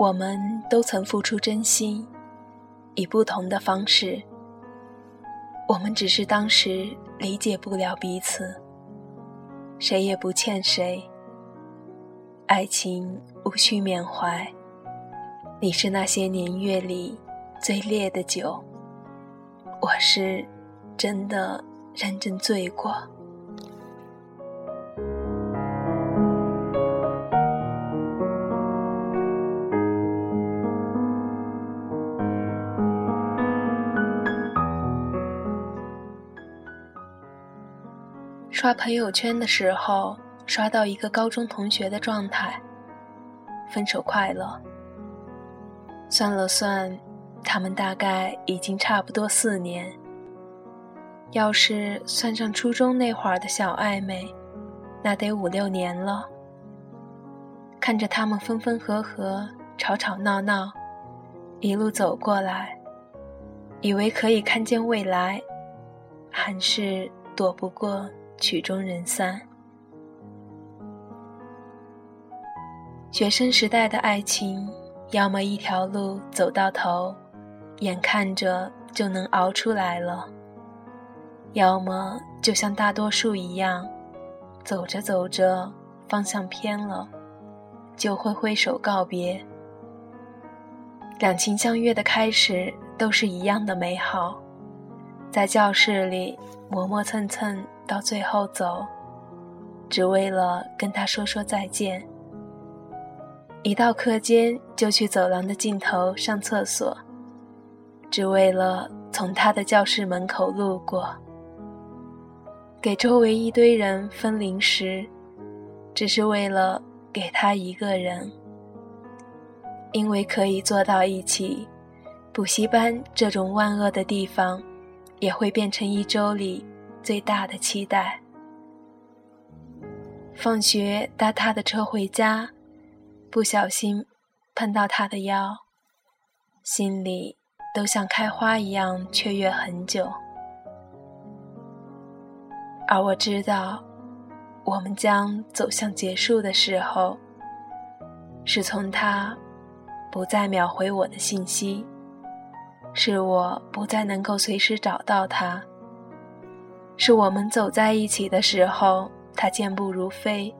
我们都曾付出真心，以不同的方式。我们只是当时理解不了彼此，谁也不欠谁。爱情无需缅怀，你是那些年月里最烈的酒，我是真的认真醉过。刷朋友圈的时候，刷到一个高中同学的状态：分手快乐。算了算，他们大概已经差不多四年。要是算上初中那会儿的小暧昧，那得五六年了。看着他们分分合合、吵吵闹闹，一路走过来，以为可以看见未来，还是躲不过。曲终人散。学生时代的爱情，要么一条路走到头，眼看着就能熬出来了；要么就像大多数一样，走着走着方向偏了，就会挥手告别。两情相悦的开始都是一样的美好，在教室里磨磨蹭蹭。到最后走，只为了跟他说说再见。一到课间就去走廊的尽头上厕所，只为了从他的教室门口路过。给周围一堆人分零食，只是为了给他一个人。因为可以坐到一起，补习班这种万恶的地方，也会变成一周里。最大的期待。放学搭他的车回家，不小心碰到他的腰，心里都像开花一样雀跃很久。而我知道，我们将走向结束的时候，是从他不再秒回我的信息，是我不再能够随时找到他。是我们走在一起的时候，他健步如飞，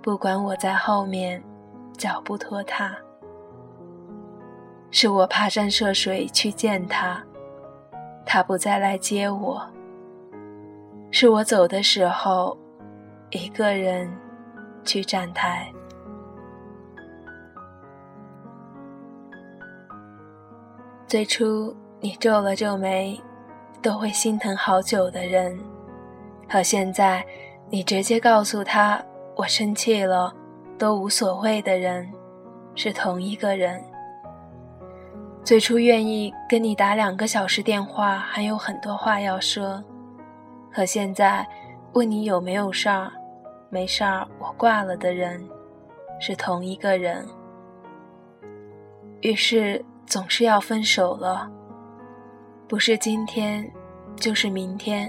不管我在后面，脚步拖沓。是我跋山涉水去见他，他不再来接我。是我走的时候，一个人去站台。最初，你皱了皱眉。都会心疼好久的人，和现在你直接告诉他我生气了都无所谓的人，是同一个人。最初愿意跟你打两个小时电话，还有很多话要说，和现在问你有没有事儿，没事儿我挂了的人，是同一个人。于是总是要分手了。不是今天，就是明天；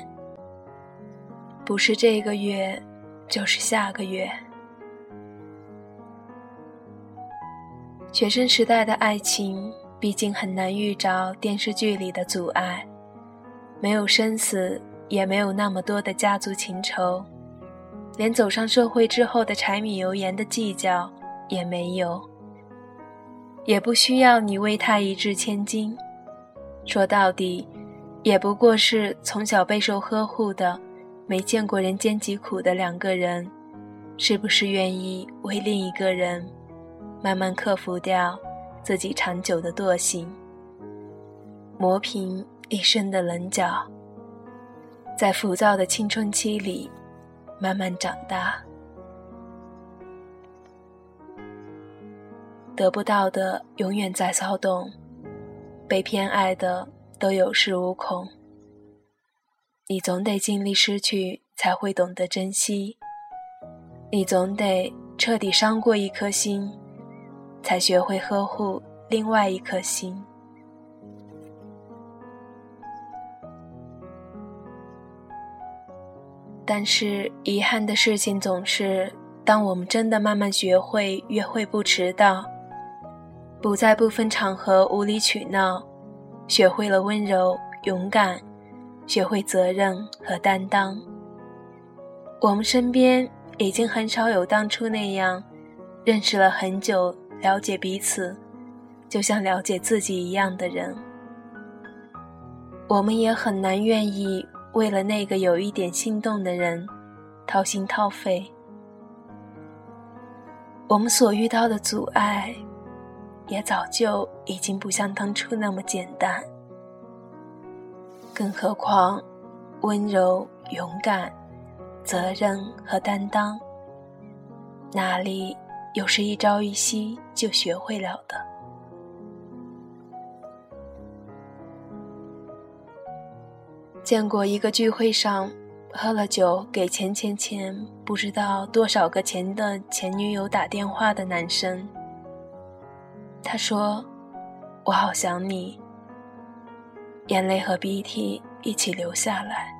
不是这个月，就是下个月。学生时代的爱情，毕竟很难遇着电视剧里的阻碍，没有生死，也没有那么多的家族情仇，连走上社会之后的柴米油盐的计较也没有，也不需要你为他一掷千金。说到底，也不过是从小备受呵护的、没见过人间疾苦的两个人，是不是愿意为另一个人，慢慢克服掉自己长久的惰性，磨平一身的棱角，在浮躁的青春期里，慢慢长大。得不到的永远在骚动。被偏爱的都有恃无恐，你总得经历失去，才会懂得珍惜；你总得彻底伤过一颗心，才学会呵护另外一颗心。但是遗憾的事情总是，当我们真的慢慢学会约会不迟到，不在部分场合无理取闹，学会了温柔勇敢，学会责任和担当。我们身边已经很少有当初那样认识了很久、了解彼此，就像了解自己一样的人。我们也很难愿意为了那个有一点心动的人掏心掏肺。我们所遇到的阻碍，也早就已经不像当初那么简单。更何况，温柔、勇敢、责任和担当，哪里又是一朝一夕就学会了的？见过一个聚会上。喝了酒给前前前不知道多少个前的前女友打电话的男生，他说：“我好想你。”眼泪和鼻涕一起流下来。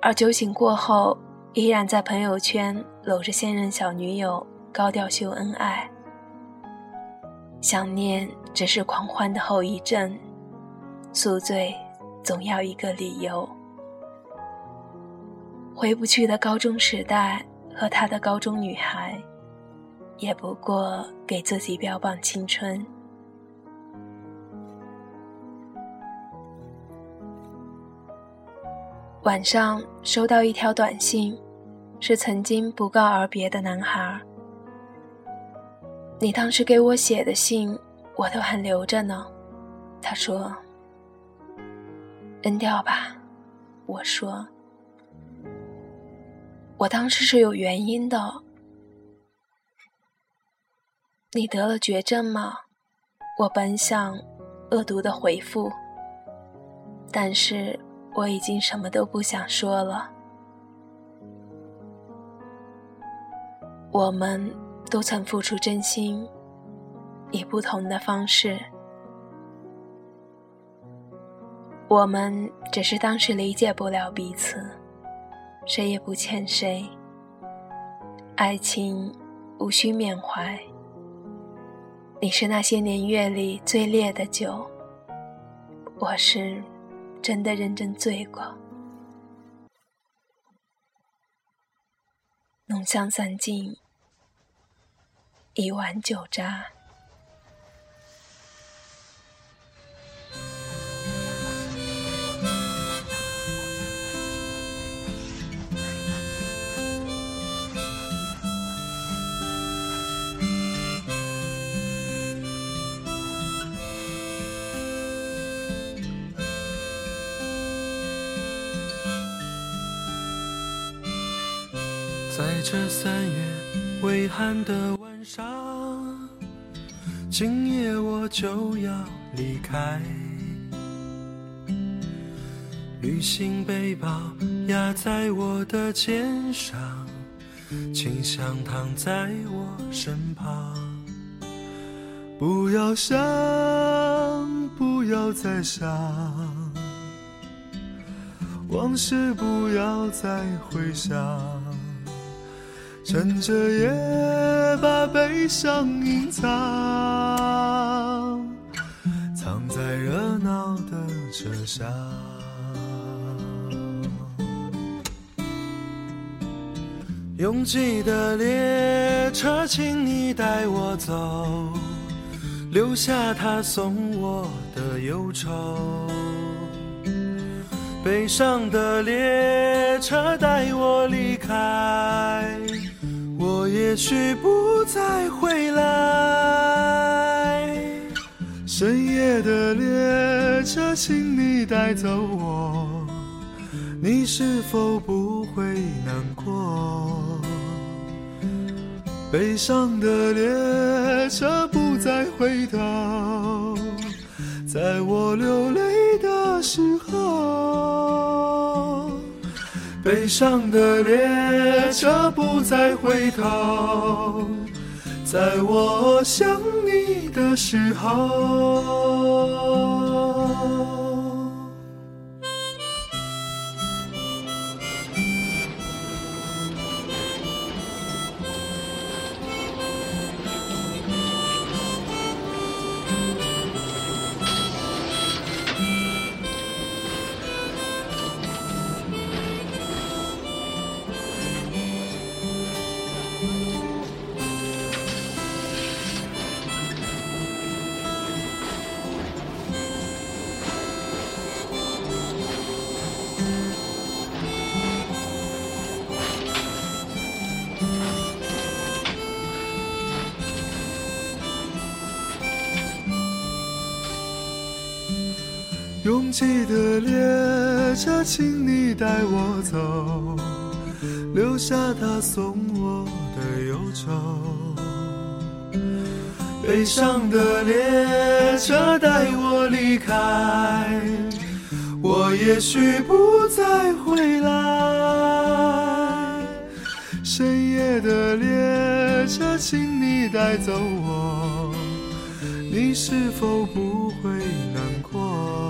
而酒醒过后，依然在朋友圈搂着现任小女友高调秀恩爱。想念只是狂欢的后遗症，宿醉总要一个理由。回不去的高中时代和他的高中女孩，也不过给自己标榜青春。晚上收到一条短信，是曾经不告而别的男孩。你当时给我写的信，我都还留着呢。他说：“扔掉吧。”我说。我当时是有原因的。你得了绝症吗？我本想恶毒的回复，但是我已经什么都不想说了。我们都曾付出真心，以不同的方式。我们只是当时理解不了彼此。谁也不欠谁，爱情无需缅怀。你是那些年月里最烈的酒，我是真的认真醉过。浓香散尽，一碗酒渣。在这三月微寒的晚上，今夜我就要离开。旅行背包压在我的肩上，清香躺在我身旁。不要想，不要再想，往事不要再回想。趁着夜，把悲伤隐藏，藏在热闹的车厢。拥挤的列车，请你带我走，留下他送我的忧愁。悲伤的列车，带我离开。也许不再回来。深夜的列车，请你带走我，你是否不会难过？悲伤的列车不再回头，在我流泪的时候。悲伤的列车不再回头，在我想你的时候。拥挤的列车，请你带我走，留下他送我的忧愁。悲伤的列车带我离开，我也许不再回来。深夜的列车，请你带走我，你是否不会难过？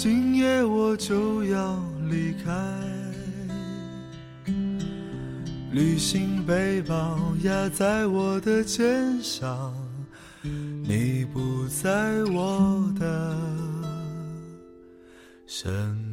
今夜我就要离开，旅行背包压在我的肩上，你不在我的身。